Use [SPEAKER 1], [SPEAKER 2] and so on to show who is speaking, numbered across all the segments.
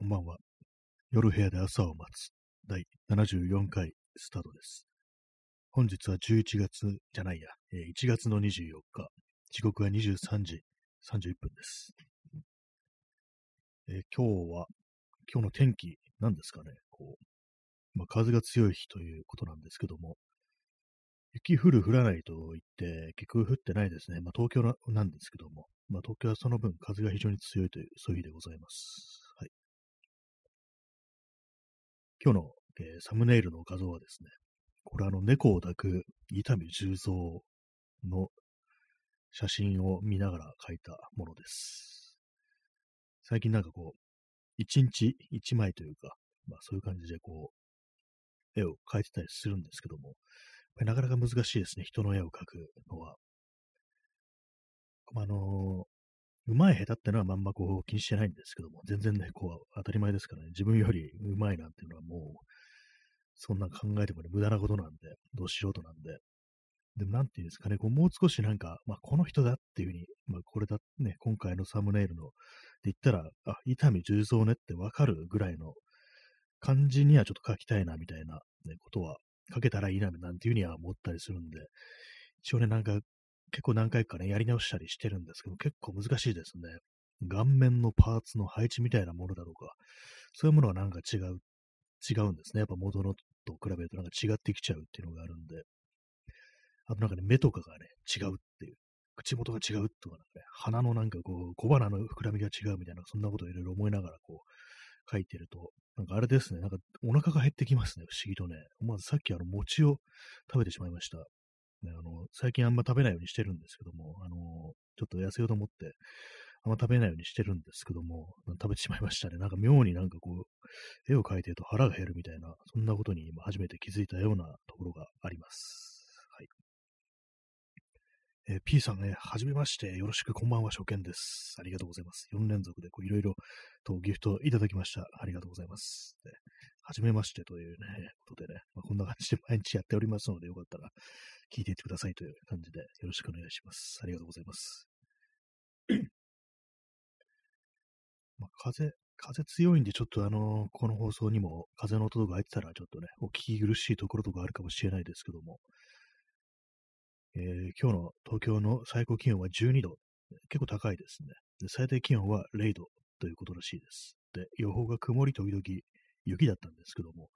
[SPEAKER 1] こんばんは。夜部屋で朝を待つ。第74回スタートです。本日は11月じゃないや、え1月の24日。時刻は23時31分です。えー今日は、今日の天気、なんですかね。こう、まあ、風が強い日ということなんですけども、雪降る降らないと言って、結局降ってないですね。まあ、東京ななんですけども、まあ、東京はその分風が非常に強いという、そういう日でございます。今日の、えーサムネイルの画像はですね、これあの猫を抱く伊丹十三の写真を見ながら描いたものです。最近なんかこう、一日一枚というか、まあそういう感じでこう、絵を描いてたりするんですけども、なかなか難しいですね、人の絵を描くのは。まああのうまい下手ってのはまんまこう気にしてないんですけども、全然ね、こう当たり前ですからね、自分よりうまいなんていうのはもう、そんな考えてもね、無駄なことなんで、どうしようとなんで。でもなんていうんですかね、こうもう少しなんか、まあこの人だっていうふうに、まあこれだね、今回のサムネイルの、で言ったら、あ、伊丹十三ねってわかるぐらいの感じにはちょっと書きたいなみたいな、ね、ことは書けたらいいななんていうふうには思ったりするんで、一応ね、なんか結構何回かね、やり直したりしてるんですけど、結構難しいですね。顔面のパーツの配置みたいなものだとか、そういうものはなんか違う、違うんですね。やっぱ元のと比べるとなんか違ってきちゃうっていうのがあるんで。あとなんかね、目とかがね、違うっていう。口元が違うとかなんかね、鼻のなんかこう、小鼻の膨らみが違うみたいな、そんなことをいろいろ思いながらこう、書いてると、なんかあれですね、なんかお腹が減ってきますね、不思議とね。まずさっきあの、餅を食べてしまいました。ね、あの、最近あんま食べないようにしてるんですけども、あの、ちょっと痩せようと思って、あんま食べないようにしてるんですけども、食べてしまいましたね。なんか妙になんかこう、絵を描いてると腹が減るみたいな、そんなことに今初めて気づいたようなところがあります。はい。えー P さんね、はじめまして、よろしく、こんばんは、初見です。ありがとうございます。4連続でこういろいろとギフトいただきました。ありがとうございます。ではじめましてというね、ことでね、まあ、こんな感じで毎日やっておりますので、よかったら聞いていってくださいという感じでよろしくお願いします。ありがとうございます。まあ、風、風強いんで、ちょっとあのこの放送にも風の音とか入ってたら、ちょっとね、お聞き苦しいところとかあるかもしれないですけども、えー今日の東京の最高気温は12度。結構高いですね。で最低気温は0度ということらしいです。で、予報が曇り時々雪だったんですけども、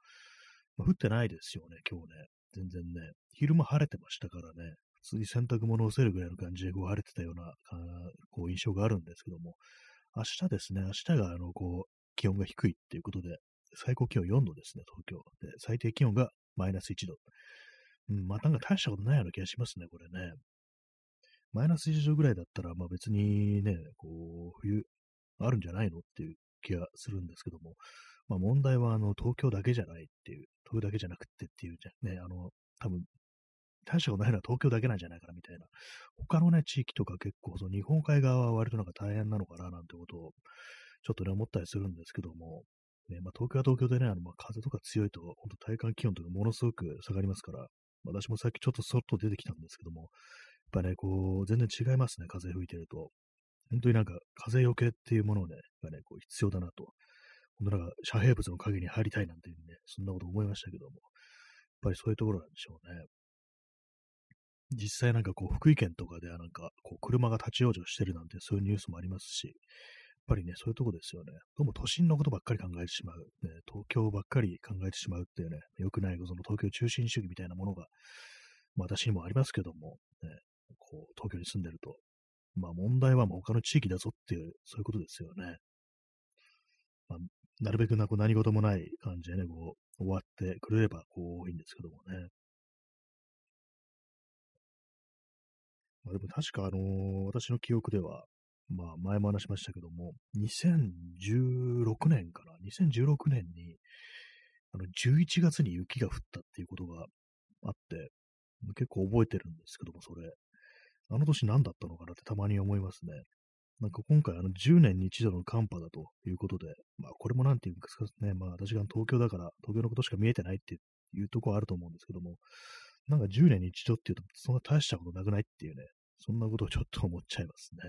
[SPEAKER 1] まあ降ってないですよね、今日ね。全然ね。昼間晴れてましたからね。普通に洗濯物を干せるぐらいの感じでこう晴れてたような、こう印象があるんですけども、明日ですね、明日があの、こう、気温が低いっていうことで、最高気温4度ですね、東京。で、最低気温がマイナス1度。うん、まあ、なんか大したことないような気がしますね、これね。マイナス1度ぐらいだったら、まあ別にね、こう、冬あるんじゃないのっていう気がするんですけども、まあ問題は、あの、東京だけじゃないっていう、東京だけじゃなくてっていうじゃ、ね、あの、多分、大したことないのは東京だけなんじゃないかなみたいな。他のね、地域とか結構、その日本海側は割となんか大変なのかななんてことを、ちょっとね、思ったりするんですけども、ね、まあ東京は東京でね、あの、まあ風とか強いと、本当体感気温とかものすごく下がりますから、私もさっきちょっと外出てきたんですけども、やっぱね、こう、全然違いますね、風吹いてると。本当になんか、風よけっていうものをね、がね、こう必要だなと。なんか、遮蔽物の影に入りたいなんていうね、そんなこと思いましたけども、やっぱりそういうところなんでしょうね。実際なんかこう、福井県とかではなんか、こう、車が立ち往生してるなんて、そういうニュースもありますし、やっぱりね、そういうとこですよね。どうも都心のことばっかり考えてしまう。ね、東京ばっかり考えてしまうっていうね、良くない、その東京中心主義みたいなものが、まあ私にもありますけども、ね、こう、東京に住んでると。まあ問題はもう他の地域だぞっていう、そういうことですよね。まあ、なるべくなこう何事もない感じでね、こう、終わってくれれば、こう、いいんですけどもね。まあでも確かあのー私の記憶では、まあ前も話しましたけども、2016年かな ?2016 年に、あの、11月に雪が降ったっていうことがあって、結構覚えてるんですけども、それ。あの年何だったのかなってたまに思いますね。なんか今回あの10年に一度の寒波だということで、まあこれもなんていうんですかね、まあ私が東京だから東京のことしか見えてないっていうところはあると思うんですけども、なんか10年に一度っていうとそんな大したことなくないっていうね、そんなことをちょっと思っちゃいますね。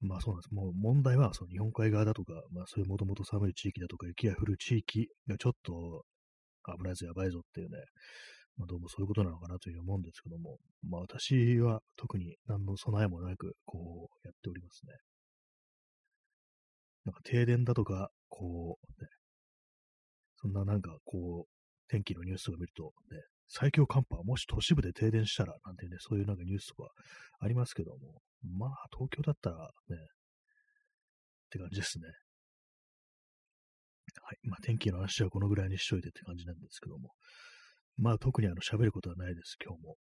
[SPEAKER 1] まあそうなんです。もう問題はその日本海側だとか、まあそういうもともと寒い地域だとか、雪が降る地域がちょっと危ないぞ、やばいぞっていうね、まあどうもそういうことなのかなという思うんですけども、まあ私は特に何の備えもなく、こうやっておりますね。なんか停電だとか、こう、ね、そんななんかこう、天気のニュースを見ると、ね、最強寒波、もし都市部で停電したら、なんてね、そういうなんかニュースとかありますけども、まあ、東京だったらね、って感じですね。はい。まあ、天気の話はこのぐらいにしといてって感じなんですけども。まあ、特にあの、喋ることはないです、今日も。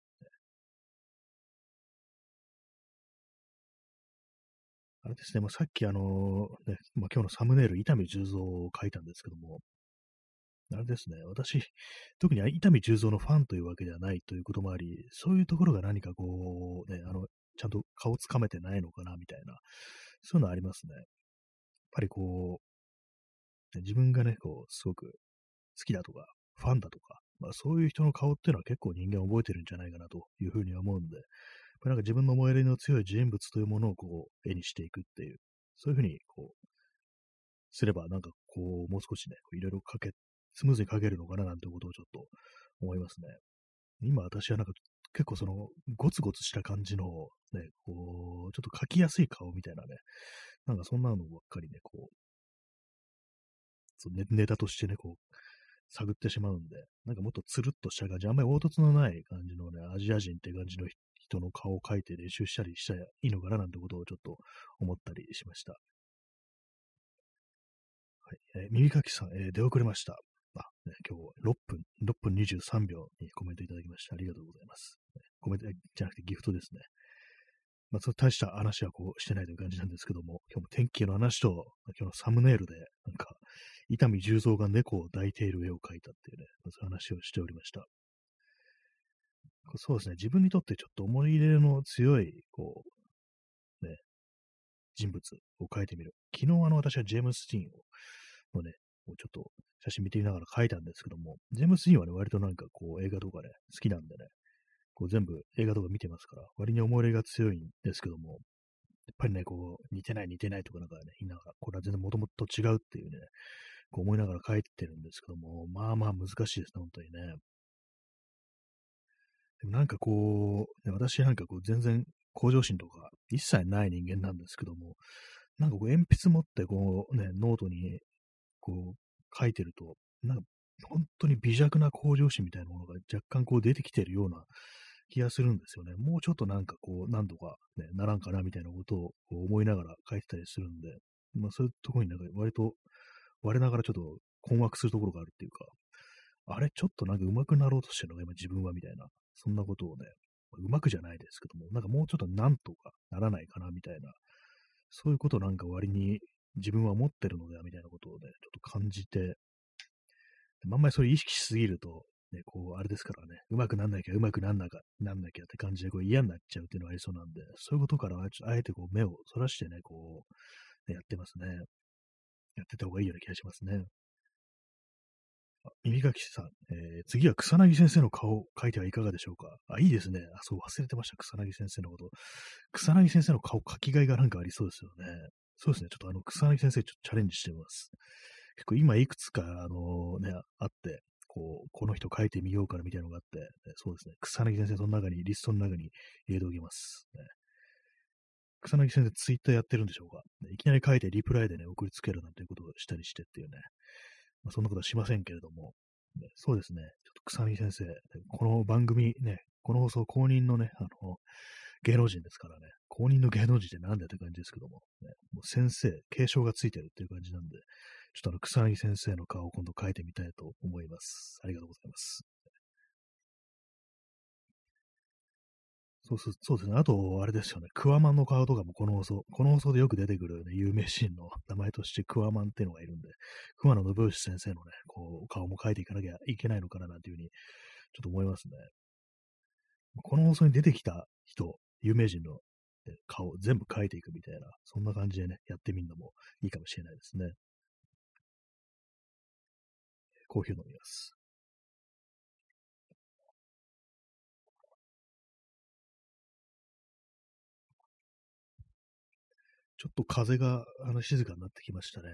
[SPEAKER 1] あれですね、まあ、さっきあの、ね、まあ、今日のサムネイル、伊丹十三を書いたんですけども、あれですね、私、特に伊丹十三のファンというわけではないということもあり、そういうところが何かこう、ね、あの、ちゃんと顔つかめてないのかな、みたいな、そういうのありますね。やっぱりこう、自分がね、こう、すごく好きだとか、ファンだとか、まあそういう人の顔っていうのは結構人間覚えてるんじゃないかなというふうに思うんで、なんか自分の思い入れの強い人物というものをこう、絵にしていくっていう、そういうふうにこう、すればなんかこう、もう少しね、いろいろかけスムーズに書けるのかななんてことをちょっと思いますね。今私はなんか結構そのゴツゴツした感じのね、こう、ちょっと書きやすい顔みたいなね、なんかそんなのばっかりね、こう、そうネネタとしてね、こう、探ってしまうんで、なんかもっとつるっとした感じ、あんまり凹凸のない感じのね、アジア人って感じの人の顔を描いて練習したりしたらいいのかななんてことをちょっと思ったりしました。はい。えー、耳かきさん、えー、出遅れました。あ、ね、今日6分、6分23秒にコメントいただきましてありがとうございます。コメントじゃなくてギフトですね。まあ、大した話はこうしてないという感じなんですけども、今日も天気の話と、今日のサムネイルで、なんか、伊丹十三が猫を抱いている絵を描いたっていうね、そういう話をしておりました。そうですね、自分にとってちょっと思い入れの強い、こう、ね、人物を描いてみる。昨日あの私はジェームス・ティーンを、のね、ちょっと写真見てみながら書いたんですけども、ジェームス・ディーンはね、割となんかこう映画とかね、好きなんでね、こう全部映画とか見てますから、割に思い入れが強いんですけども、やっぱりね、こう、似てない似てないとかなんかね、言いながら、これは全然もともと違うっていうね、こう思いながら書いてるんですけども、まあまあ難しいですね、本当にね。でもなんかこう、私なんかこう全然向上心とか一切ない人間なんですけども、なんかこう鉛筆持ってこうね、ノートにこう、書いてると、なんか、本当に微弱な向上心みたいなものが若干こう出てきてるような気がするんですよね。もうちょっとなんかこう、何度かね、ならんかなみたいなことを思いながら書いてたりするんで、まあそういうところになんか割と、我ながらちょっと困惑するところがあるっていうか、あれちょっとなんか上手くなろうとしてるのが今自分はみたいな、そんなことをね、上手くじゃないですけども、なんかもうちょっとなんとかならないかなみたいな、そういうことなんか割に自分は持ってるのではみたいなことをね、ちょっと感じて、あんまりそれ意識しすぎると、ね、こう、あれですからね、うまくなんなきゃ、うまくなんなか、なんなきゃって感じでこう嫌になっちゃうっていうのがありそうなんで、そういうことからあえてこう目をそらしてね、こう、ね、やってますね。やってた方がいいような気がしますね。耳かきさん、えー、次は草薙先生の顔を描いてはいかがでしょうか？あ、いいですね。あ、そう、忘れてました。草薙先生のこと。草薙先生の顔描きがいがなんかありそうですよね。そうですね。ちょっとあの、草薙先生、ちょっとチャレンジしてみます。結構今いくつか、あのね、あって、こう、この人書いてみようかなみたいなのがあって、ね、そうですね。草薙先生、その中に、リストの中に入れておきます。ね、草薙先生、ツイッターやってるんでしょうか、ね、いきなり書いてリプライでね、送りつけるなんていうことをしたりしてっていうね。まあ、そんなことはしませんけれども、ね、そうですね。ちょっと草薙先生、この番組ね、この放送公認のね、あの、芸能人ですからね、公認の芸能人ってなんだって感じですけども、ね、もう先生、継承がついてるっていう感じなんで、ちょっとあの、草薙先生の顔を今度描いてみたいと思います。ありがとうございます。そうそうそうですね。あと、あれですよね。クワマンの顔とかもこの放送、この放送でよく出てくる、ね、有名シーンの名前としてクワマンっていうのがいるんで、熊野信義先生のね、こう、顔も描いていかなきゃいけないのかななんていうふうに、ちょっと思いますね。この放送に出てきた人、有名人の顔全部描いていくみたいな、そんな感じでね、やってみるのもいいかもしれないですね。コーヒー飲みます。ちょっと風があの静かになってきましたね。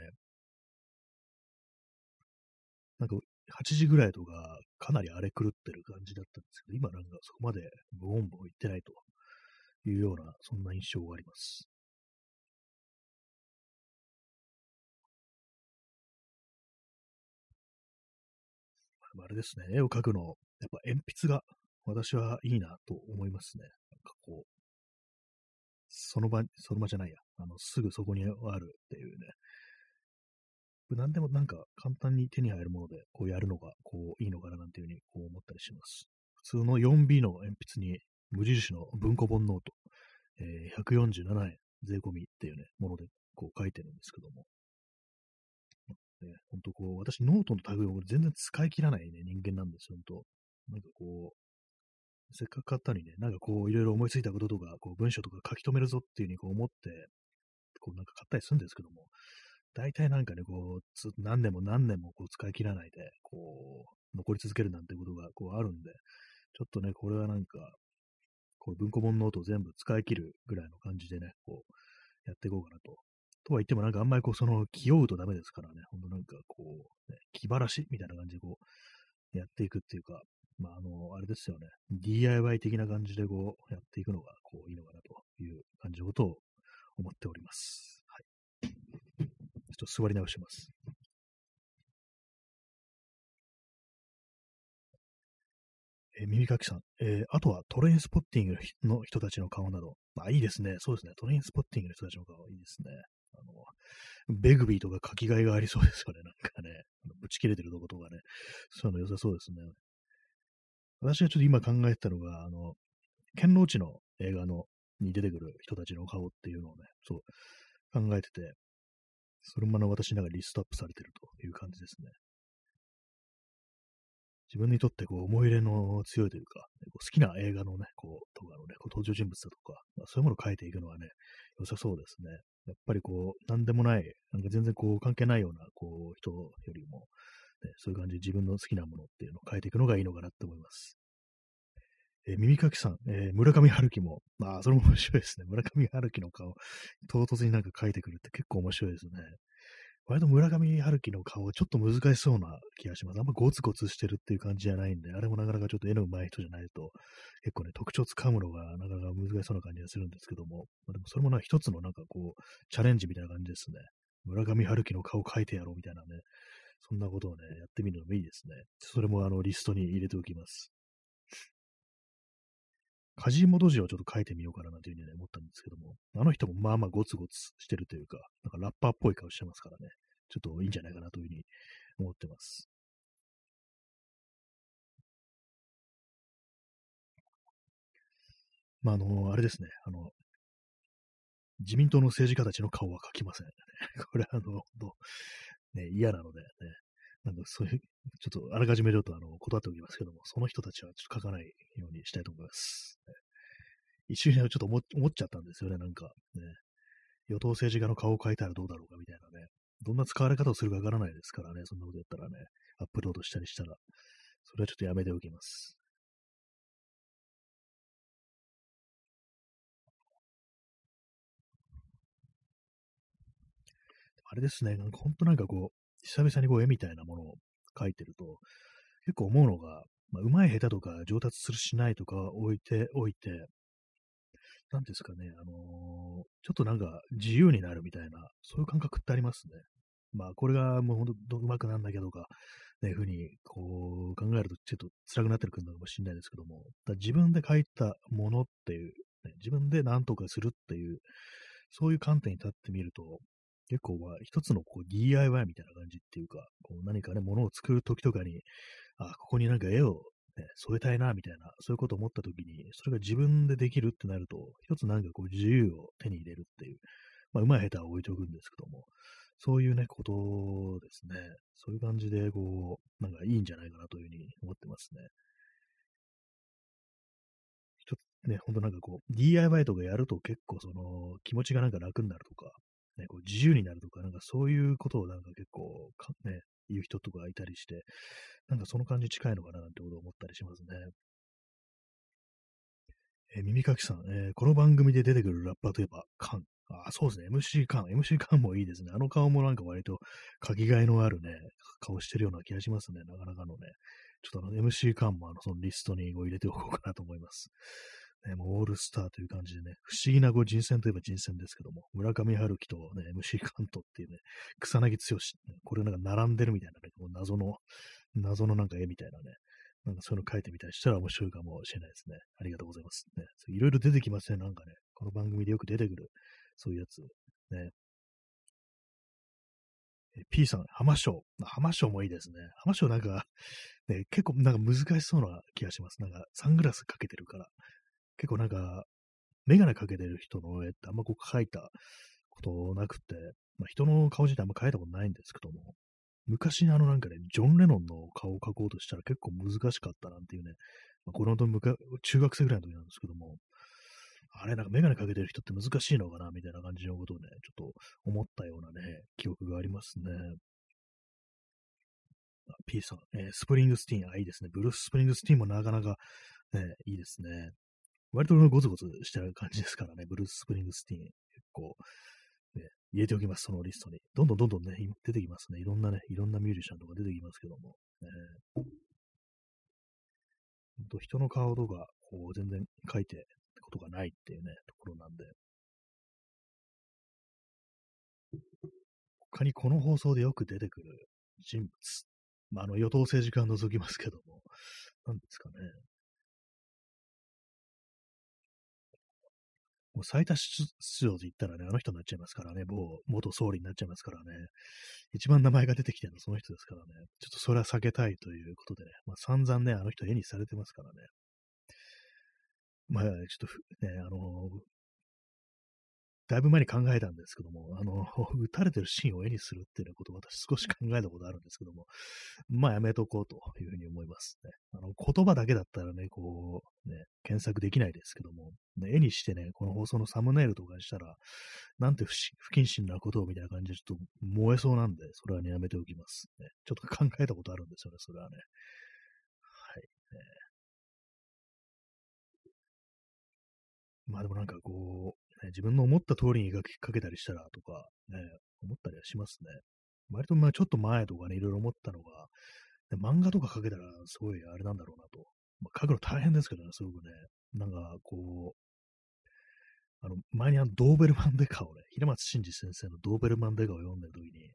[SPEAKER 1] なんか8時ぐらいとかかなり荒れ狂ってる感じだったんですけど、今なんかそこまでボンボン行ってないというような、そんな印象があります。あれですね、絵を描くの、やっぱ鉛筆が私はいいなと思いますね。なんかこう、その場、その場じゃないや、あの、すぐそこにあるっていうね。何でもなんか簡単に手に入るものでこうやるのがこういいのかななんていうふうにこう思ったりします。普通の 4B の鉛筆に無印の文庫本ノート、えー、147円税込みっていうね、ものでこう書いてるんですけども。ね、ほんとこう、私ノートの類を全然使い切らないね、人間なんですよ、ほんと。なんかこう、せっかく買ったのにね、なんかこう、いろいろ思いついたこととか、こう、文章とか書き留めるぞっていうふうにこう思って、こう、なんか買ったりするんですけども、大体なんかね、こう、何年も何年もこう使い切らないで、こう、残り続けるなんてことがこうあるんで、ちょっとね、これはなんか、こう文庫本ノートを全部使い切るぐらいの感じでね、こう、やっていこうかなと。とは言ってもなんかあんまりこう、その、気負うとダメですからね、ほんとなんかこう、ね、気晴らしみたいな感じでこう、やっていくっていうか、まあ、あの、あれですよね。DIY 的な感じでこう、やっていくのが、こう、いいのかなという感じのことを思っております。はい。ちょっと座り直します。えー、耳かきさん、えー、あとはトレインスポッティングの人たちの顔など、まあいいですね。そうですね。トレインスポッティングの人たちの顔、いいですね。あの、ベグビーとか書き換えがありそうですよね。なんかね、ぶち切れてるとことかね。そういうの良さそうですね。私がちょっと今考えてたのが、あの、ケンローチの映画のに出てくる人たちの顔っていうのをね、そう考えてて、それもあの私の中でリストアップされてるという感じですね。自分にとってこう思い入れの強いというか、こう好きな映画のね、こう、とかのね、こう登場人物だとか、まあ、そういうものを書いていくのはね、良さそうですね。やっぱりこう、なんでもない、なんか全然こう関係ないような、こう、人よりも、ね、そういう感じで自分の好きなものっていうのを変えていくのがいいのかなって思います。えー、耳かきさん、えー、村上春樹も、まあ、それも面白いですね。村上春樹の顔、唐突になんか書いてくるって結構面白いですね。割と村上春樹の顔は、ちょっと難しそうな気がします。あんまゴツゴツしてるっていう感じじゃないんで、あれもなかなかちょっと絵の上手い人じゃないと、結構ね、特徴つかむのがなかなか難しそうな感じがするんですけども、まあ、でもそれもな一つのなんかこう、チャレンジみたいな感じですね。村上春樹の顔描いてやろうみたいなね、そんなことをね、やってみるのもいいですね。それもあの、リストに入れておきます。カジモドジをちょっと書いてみようかななんていうふうに、思ったんですけども、あの人もまあまあゴツゴツしてるというか、なんかラッパーっぽい顔してますからね、ちょっといいんじゃないかなというふうに思ってます。まあ、あの、あれですね、あの、自民党の政治家たちの顔は描きません。これ、あの、ね、嫌なので、ね、なんかそういう、ちょっとあらかじめちょっとあの断っておきますけども、その人たちはちょっと書かないようにしたいと思います。ね、一瞬ちょっと思っちゃったんですよね、なんか、ね。与党政治家の顔を描いたらどうだろうかみたいなね。どんな使われ方をするかわからないですからね、そんなことやったらね、アップロードしたりしたら、それはちょっとやめておきます。あれですね、なんか本当なんかこう、久々にこう絵みたいなものを描いてると、結構思うのが、まあ、上手い下手とか上達するしないとか置いておいて、なんですかね、あのー、ちょっとなんか自由になるみたいな、そういう感覚ってありますね。まあ、これがもうほんとうまくなんだけどか、ね、ふうにこう考えるとちょっと辛くなってくるのかもしれないですけども、だ自分で書いたものっていう、ね、自分で何とかするっていう、そういう観点に立ってみると、結構は一つのこう DIY みたいな感じっていうか、こう何かね、ものを作るときとかに、あ、ここになんか絵を、ね、添えたいな、みたいな、そういうことを思ったときに、それが自分でできるってなると、一つなんかこう自由を手に入れるっていう、まあ、うまい下手は置いておくんですけども、そういうね、ことですね。そういう感じで、こう、なんかいいんじゃないかなというふうに思ってますね。ね、ほんとなんかこう、DIY とかやると結構その、気持ちがなんか楽になるとか、ね、こう自由になるとか、なんかそういうことをなんか結構ね、言う人とかいたりして、なんかその感じ近いのかななんてことを思ったりしますね。えー、耳かきさん、えー、この番組で出てくるラッパーといえば、カン。あ、そうですね。MC 感、MC 感もいいですね。あの顔もなんか割と書きがいのあるね、顔してるような気がしますね。なかなかのね。ちょっとあの MC 感もあのそのリストに入れておこうかなと思います。ね、もうオールスターという感じでね、不思議なこう人選といえば人選ですけども、村上春樹とね、MC カントっていうね、草薙剛、これなんか並んでるみたいなね、こう謎の、謎のなんか絵みたいなね、なんかそういうの書いてみたりしたら面白いかもしれないですね。ありがとうございます。ね、いろいろ出てきますね、なんかね、この番組でよく出てくる、そういうやつ。ね。P さん、浜章。浜章もいいですね。浜章なんか、ね、結構なんか難しそうな気がします。なんかサングラスかけてるから。結構なんか、メガネかけてる人の絵ってあんまこう描いたことなくて、まあ、人の顔自体あんま描いたことないんですけども、昔あのなんかね、ジョン・レノンの顔を描こうとしたら結構難しかったなんていうね、まあ、この中学生ぐらいの時なんですけども、あれなんかメガネかけてる人って難しいのかなみたいな感じのことをね、ちょっと思ったようなね、記憶がありますね。P さん、えー、スプリングスティーン、あ、いいですね。ブルース・スプリングスティーンもなかなかね、いいですね。割とゴツゴツしてる感じですからね、ブルース・スプリングスティーン、結構、ね、入れておきます、そのリストに。どんどんどんどんね、出てきますね。いろんなね、いろんなミュージシャンとか出てきますけども。ね、ほんと人の顔とか、こう、全然書いてことがないっていうね、ところなんで。他にこの放送でよく出てくる人物。まあ、あの、与党政治家を除きますけども、何ですかね。もう最多出場で言ったらね、あの人になっちゃいますからね、某元総理になっちゃいますからね、一番名前が出てきてるのはその人ですからね、ちょっとそれは避けたいということでね、まあ散々ね、あの人絵にされてますからね。まあ、ちょっとね、あのだいぶ前に考えたんですけども、あの、撃たれてるシーンを絵にするっていうようなことを私少し考えたことあるんですけども、まあやめとこうというふうに思いますね。あの、言葉だけだったらね、こう、ね、検索できないですけども、ね、絵にしてね、この放送のサムネイルとかにしたら、なんて不謹慎なことをみたいな感じでちょっと燃えそうなんで、それはね、やめておきます。ね、ちょっと考えたことあるんですよね、それはね。はい。ね、まあでもなんかこう、ね、自分の思った通りに描きかけたりしたらとか、ね、思ったりはしますね。割とまあちょっと前とかね、いろいろ思ったのが、ね、漫画とか描けたらすごいあれなんだろうなと。まあ、描くの大変ですけどね、すごくね。なんかこう、あの、前にあのドーベルマンデカをね、平松真二先生のドーベルマンデカを読んでる時に、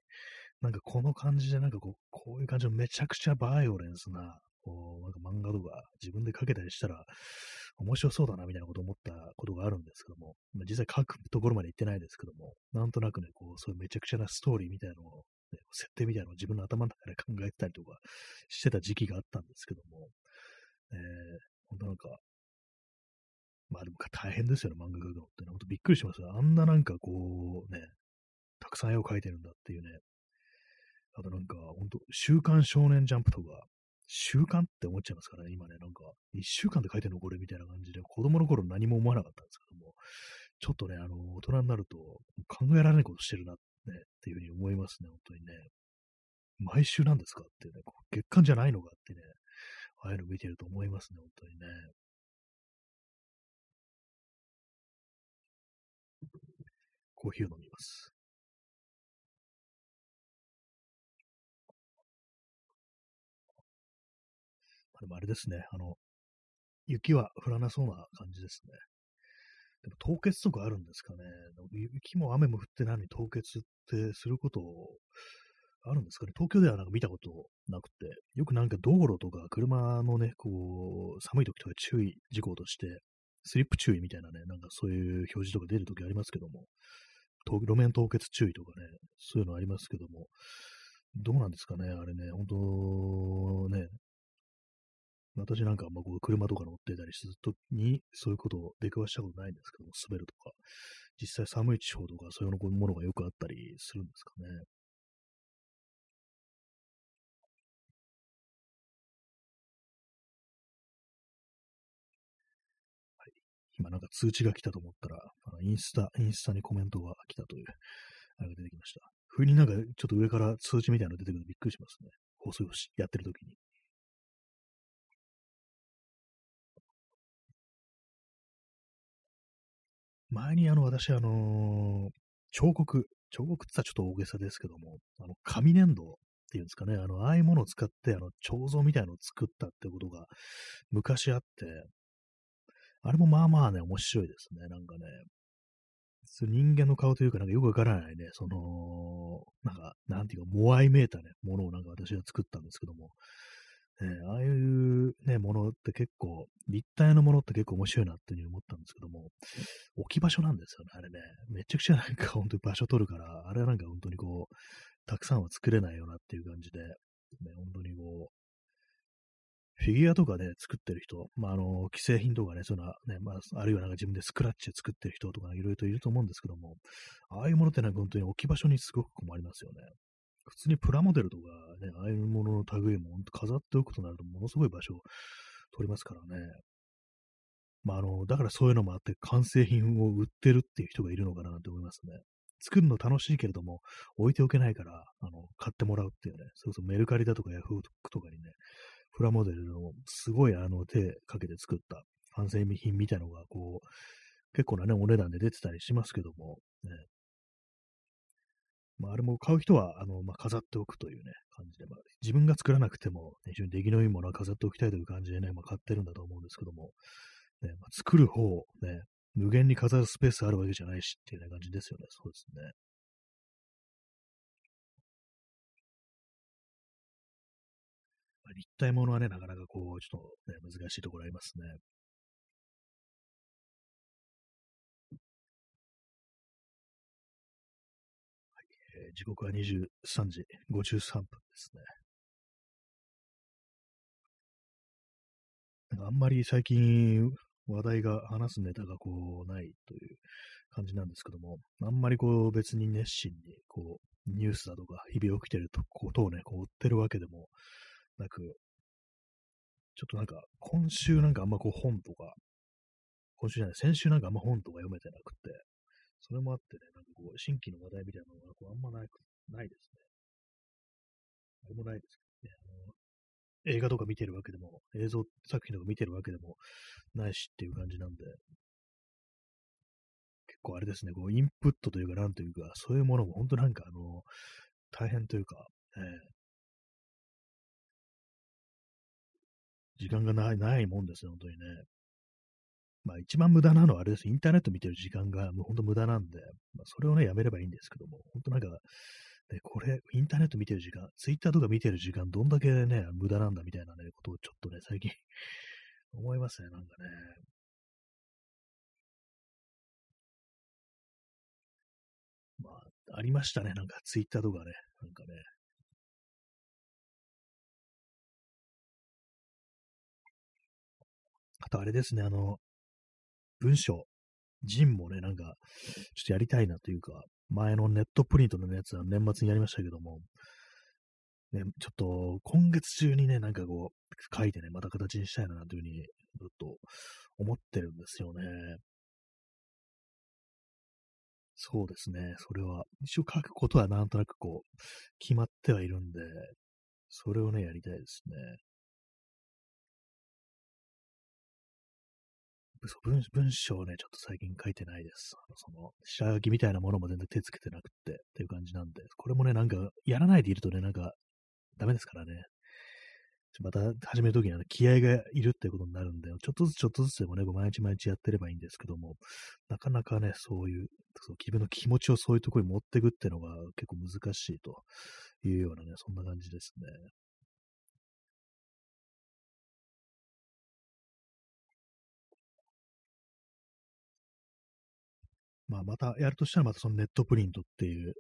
[SPEAKER 1] なんかこの感じでなんかこう、こういう感じのめちゃくちゃバイオレンスな、こう、なんか漫画とか自分で描けたりしたら、面白そうだなみたいなこと思ったことがあるんですけども、まあ、実際書くところまで行ってないですけども、なんとなくね、こう、そういうめちゃくちゃなストーリーみたいなのを、ね、設定みたいなのを自分の頭の中で考えてたりとかしてた時期があったんですけども、えー、本当なんか、まあでも大変ですよね、漫画描くのって、ね。本当びっくりしますよ。あんななんかこう、ね、たくさん絵を描いてるんだっていうね。あとなんか、本当週刊少年ジャンプとか、習慣って思っちゃいますからね、今ね、なんか、一週間で書いてんのこれみたいな感じで、子供の頃何も思わなかったんですけども、ちょっとね、あの、大人になると考えられないことしてるな、ね、っていうふうに思いますね、本当にね。毎週なんですかってね、月間じゃないのかってね、ああいうの見てると思いますね、本当にね。コーヒーを飲みます。でもあれですね、あの、雪は降らなそうな感じですね。でも凍結とかあるんですかね。雪も雨も降ってないのに凍結ってすることあるんですかね。東京ではなんか見たことなくて、よくなんか道路とか車のね、こう、寒い時とか注意事項として、スリップ注意みたいなね、なんかそういう表示とか出るときありますけども、路面凍結注意とかね、そういうのありますけども、どうなんですかね、あれね、本当ね、私なんかまあ車とか乗ってたりするときに、そういうことを出くわしたことないんですけども、滑るとか、実際寒い地方とかそういうものがよくあったりするんですかね。はい。今なんか通知が来たと思ったら、あのインスタ、インスタにコメントが来たという、あれが出てきました。不意になんかちょっと上から通知みたいなの出てくるとびっくりしますね。放送をやってる時に。前にあの、私、あのー彫刻、彫刻って言ったらちょっと大げさですけども、あの、紙粘土っていうんですかね、あの、ああいうものを使って、あの、彫像みたいなのを作ったってことが昔あって、あれもまあまあね、面白いですね、なんかね。人間の顔というか、なんかよくわからないね、その、なんか、なんていうか、モアイめいたね、ものをなんか私は作ったんですけども、ね、ああいうね、ものって結構、立体のものって結構面白いなっていうふうに思ったんですけども、置き場所なんですよね、あれね。めちゃくちゃなんか本当に場所取るから、あれはなんか本当にこう、たくさんは作れないよなっていう感じで、ね、本当にこう、フィギュアとかね、作ってる人、まあ、あの、既製品とかね、そのね、まあ、あるいはなんか自分でスクラッチで作ってる人とかいろいろといると思うんですけども、ああいうものってなんか本当に置き場所にすごく困りますよね。普通にプラモデルとかね、ああいうものの類も本当飾っておくとなるとものすごい場所を取りますからね。まあ、あの、だからそういうのもあって完成品を売ってるっていう人がいるのかなって思いますね。作るの楽しいけれども、置いておけないから、あの、買ってもらうっていうね、それこそメルカリだとかヤフオクとかにね、プラモデルのすごいあの手かけて作った完成品みたいなのが、こう、結構なね、お値段で出てたりしますけども、ね、まあ、あれも買う人は、あの、まあ、飾っておくというね、感じで、まあ、自分が作らなくても、非常に出来のいいものは飾っておきたいという感じでね、まあ、買ってるんだと思うんですけども、ね、まあ、作る方、ね、無限に飾るスペースあるわけじゃないしっていう、感じですよね。そうですね。立体物はね、なかなかこう、ちょっとね、難しいところありますね。ー、時刻は23時53分ですね。なんかあんまり最近話題が話すネタがこうないという感じなんですけども、あんまりこう別に熱心にこうニュースだとか日々起きてることをね、こう追ってるわけでもなく、ちょっとなんか今週なんかあんまこう本とか、今週じゃない、先週なんかあんま本とか読めてなくて、それもあってね、なんかこう新規の話題みたいなのがこうあんまないないですね。あれもないですけどね。あの映画とか見てるわけでも、映像作品とか見てるわけでもないしっていう感じなんで、結構あれですね、こう、インプットというか、なんというか、そういうものも本当なんか、あの、大変というか、えー、時間がない、ないもんですね、本当にね。まあ一番無駄なのはあれです。インターネット見てる時間がもう本当無駄なんで、まあ、それをね、やめればいいんですけども、本当なんか、で、これ、インターネット見てる時間、ツイッターとか見てる時間、どんだけね、無駄なんだみたいなね、ことをちょっとね、最近 思いますね、なんかね。まあ、ありましたね、なんかツイッターとかね、なんかね。あとあれですね、あの、文章、ジンもね、なんか、ちょっとやりたいなというか、前のネットプリントのやつは年末にやりましたけども、ね、ちょっと今月中にね、なんかこう、書いてね、また形にしたいなというふうに、ずっと思ってるんですよね。そうですね。それは、一応書くことはなんとなくこう、決まってはいるんで、それをね、やりたいですね。文文章をね、ちょっと最近書いてないです。あのその、下書きみたいなものも全然手つけてなくてっていう感じなんで、これもね、なんか、やらないでいるとね、なんか、ダメですからね。また始めるときには、気合がいるっていうことになるんで、ちょっとずつちょっとずつでもね、毎日毎日やってればいいんですけども、なかなかね、そういう、そう自分の気持ちをそういうところに持っていくっていうのが結構難しいというようなね、そんな感じですね。まあ、またやるとしたら、またそのネットプリントっていう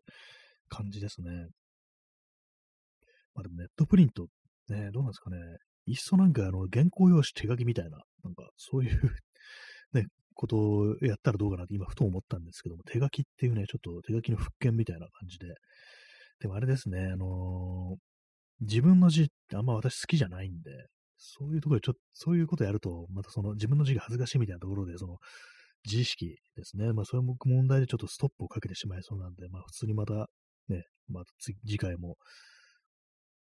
[SPEAKER 1] 感じですね。まあでもネットプリント、ね、どうなんですかね。いっそなんかあの原稿用紙手書きみたいな、なんかそういう ね、ことをやったらどうかなって今ふと思ったんですけども、手書きっていうね、ちょっと手書きの復権みたいな感じで。でもあれですね、あのー、自分の字ってあんま私好きじゃないんで、そういうところでちょっと、そういうことやると、またその自分の字が恥ずかしいみたいなところで、その自意識ですね。まあ、それも問題でちょっとストップをかけてしまいそうなんで、まあ、普通にまた、ね、また次回も、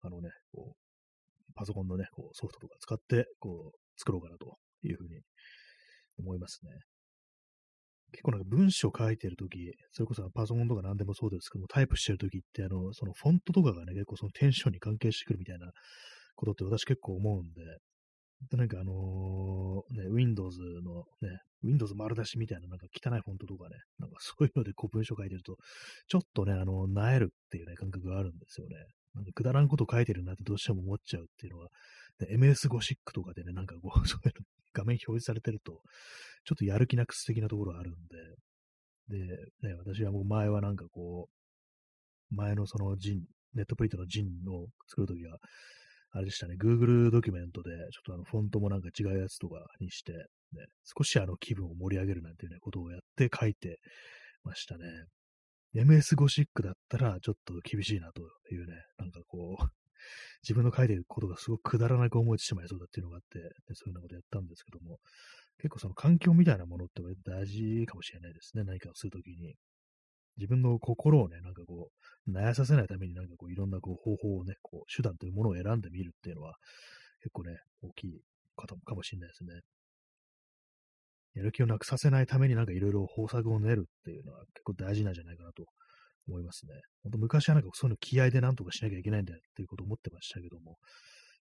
[SPEAKER 1] あのね、こう、パソコンのね、こうソフトとか使って、こう、作ろうかなというふうに思いますね。結構なんか文章書いてるとき、それこそパソコンとか何でもそうですけども、タイプしてるときって、あの、そのフォントとかがね、結構そのテンションに関係してくるみたいなことって私結構思うん、でなんかあのー、ね、Windows のね、Windows 丸出しみたいななんか汚いフォントとかね、なんかそういうのでこう文章書いてると、ちょっとね、あの、なえるっていうね、感覚があるんですよね。なんかくだらんこと書いてるなってどうしても思っちゃうっていうのは、MS ゴシックとかでね、なんかこう、そういう画面表示されてると、ちょっとやる気なく素敵なところあるんで、で、ね、私はもう前はなんかこう、前のそのジン、ネットプリントのジンを作るときは、あれでしたね、Google ドキュメントで、ちょっとあの、フォントもなんか違うやつとかにして、ね、少しあの、気分を盛り上げるなんていうね、ことをやって書いてましたね。MS ゴシックだったら、ちょっと厳しいなというね、なんかこう、自分の書いてることがすごくくだらなく思えてしまいそうだっていうのがあって、でそういうようなことやったんですけども、結構その環境みたいなものって大事かもしれないですね。何かをするときに。自分の心をね、なんかこう、悩させないためになんかこう、いろんなこう方法をね、こう、手段というものを選んでみるっていうのは、結構ね、大きいことかもしれないですね。やる気をなくさせないためになんかいろいろ方策を練るっていうのは結構大事なんじゃないかなと思いますね。本当昔はなんかそういうの気合でなんとかしなきゃいけないんだよっていうことを思ってましたけども、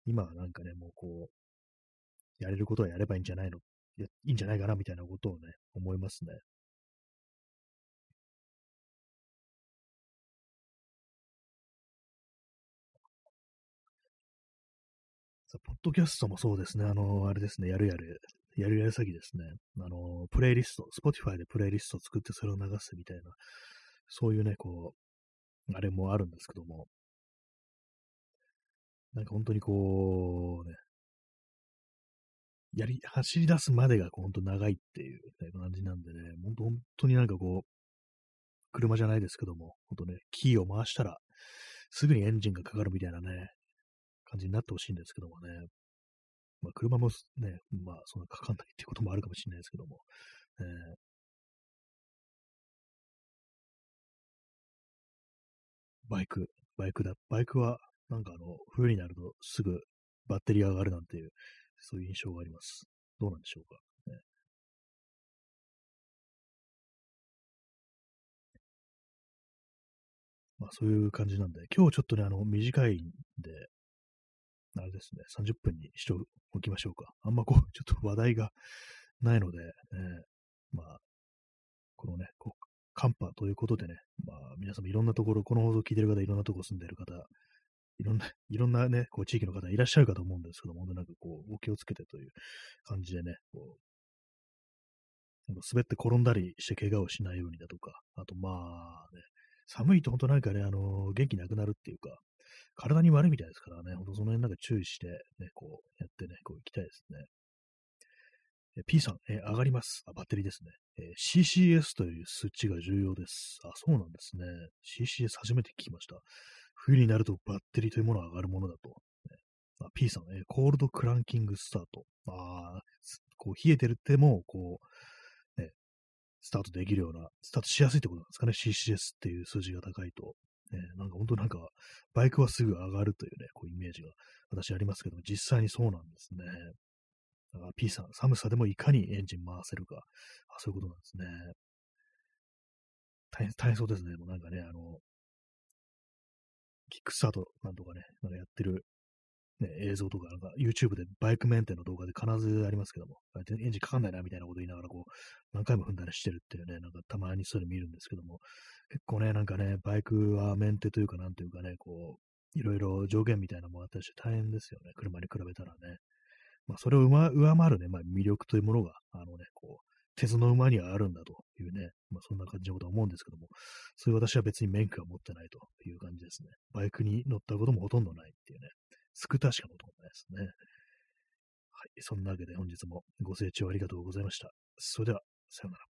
[SPEAKER 1] 今はなんかね、もうこう、やれることはやればいいんじゃないの、いいんじゃないかなみたいなことをね、思いますね。ポッドキャストもそうですね。あの、あれですね。やるやる、やるやる詐欺ですね。あの、プレイリスト、Spotify でプレイリストを作ってそれを流すみたいな、そういうね、こう、あれもあるんですけども、なんか本当にこう、ね、やり、走り出すまでが本当長いっていう、ね、感じなんでね、本当本当になんかこう、車じゃないですけども、本当ね、キーを回したら、すぐにエンジンがかかるみたいなね、感じになってほしいんですけどもね。まあ、車もね、まあ、そんなかかんないっていうこともあるかもしれないですけども。えー、バイク、バイクだ。バイクは、なんかあの、冬になるとすぐバッテリー上がるなんていう、そういう印象があります。どうなんでしょうか。ね、まあそういう感じなんで、今日ちょっとね、あの、短いんで、あれですね、30分にしておきましょうか。あんまこう、ちょっと話題がないので、えー、まあ、このね、こう寒波ということでね、まあ、皆さんもいろんなところ、この放送を聞いてる方、いろんなところ住んでる方、いろんな、いろんなね、こう地域の方いらっしゃるかと思うんですけども、なんかこう、お気をつけてという感じでね、こう、滑って転んだりして怪我をしないようにだとか、あとまあね、寒いと本当なんかね、あの、元気なくなるっていうか、体に悪いみたいですからね、ほんとその辺なんか注意して、ね、こうやってね、こう行きたいですね。P さん、え上がります。あ、バッテリーですね、え CCS という数値が重要です。あ、そうなんですね。CCS 初めて聞きました。冬になるとバッテリーというものは上がるものだと。ね、あ P さん、えコールドクランキングスタート。あこう冷えてるっても、こう、ね、スタートできるような、スタートしやすいってことなんですかね。CCS っていう数字が高いと。ね、なんか本当なんか、バイクはすぐ上がるというね、こうイメージが私ありますけども、実際にそうなんですね。だから P さん、寒さでもいかにエンジン回せるか。あそういうことなんですね。大変、大変そうですね。もうなんかね、あの、キックスタートなんとかね、なんかやってる、ね、映像とか、なんか YouTube でバイクメンテの動画で必ずありますけども、エンジンかかんないなみたいなこと言いながら、こう、何回も踏んだりしてるっていうね、なんかたまにそういうの見るんですけども、結構ね、なんかね、バイクはメンテというか、なんというかね、こう、いろいろ条件みたいなのもあったりして大変ですよね、車に比べたらね。まあ、それを上回るね、まあ、魅力というものが、あのね、こう、鉄の馬にはあるんだというね、まあ、そんな感じのことは思うんですけども、そういう私は別に免許は持ってないという感じですね。バイクに乗ったこともほとんどないっていうね、スクーターしか乗ったことないですね。はい。そんなわけで本日もご清聴ありがとうございました。それでは、さようなら。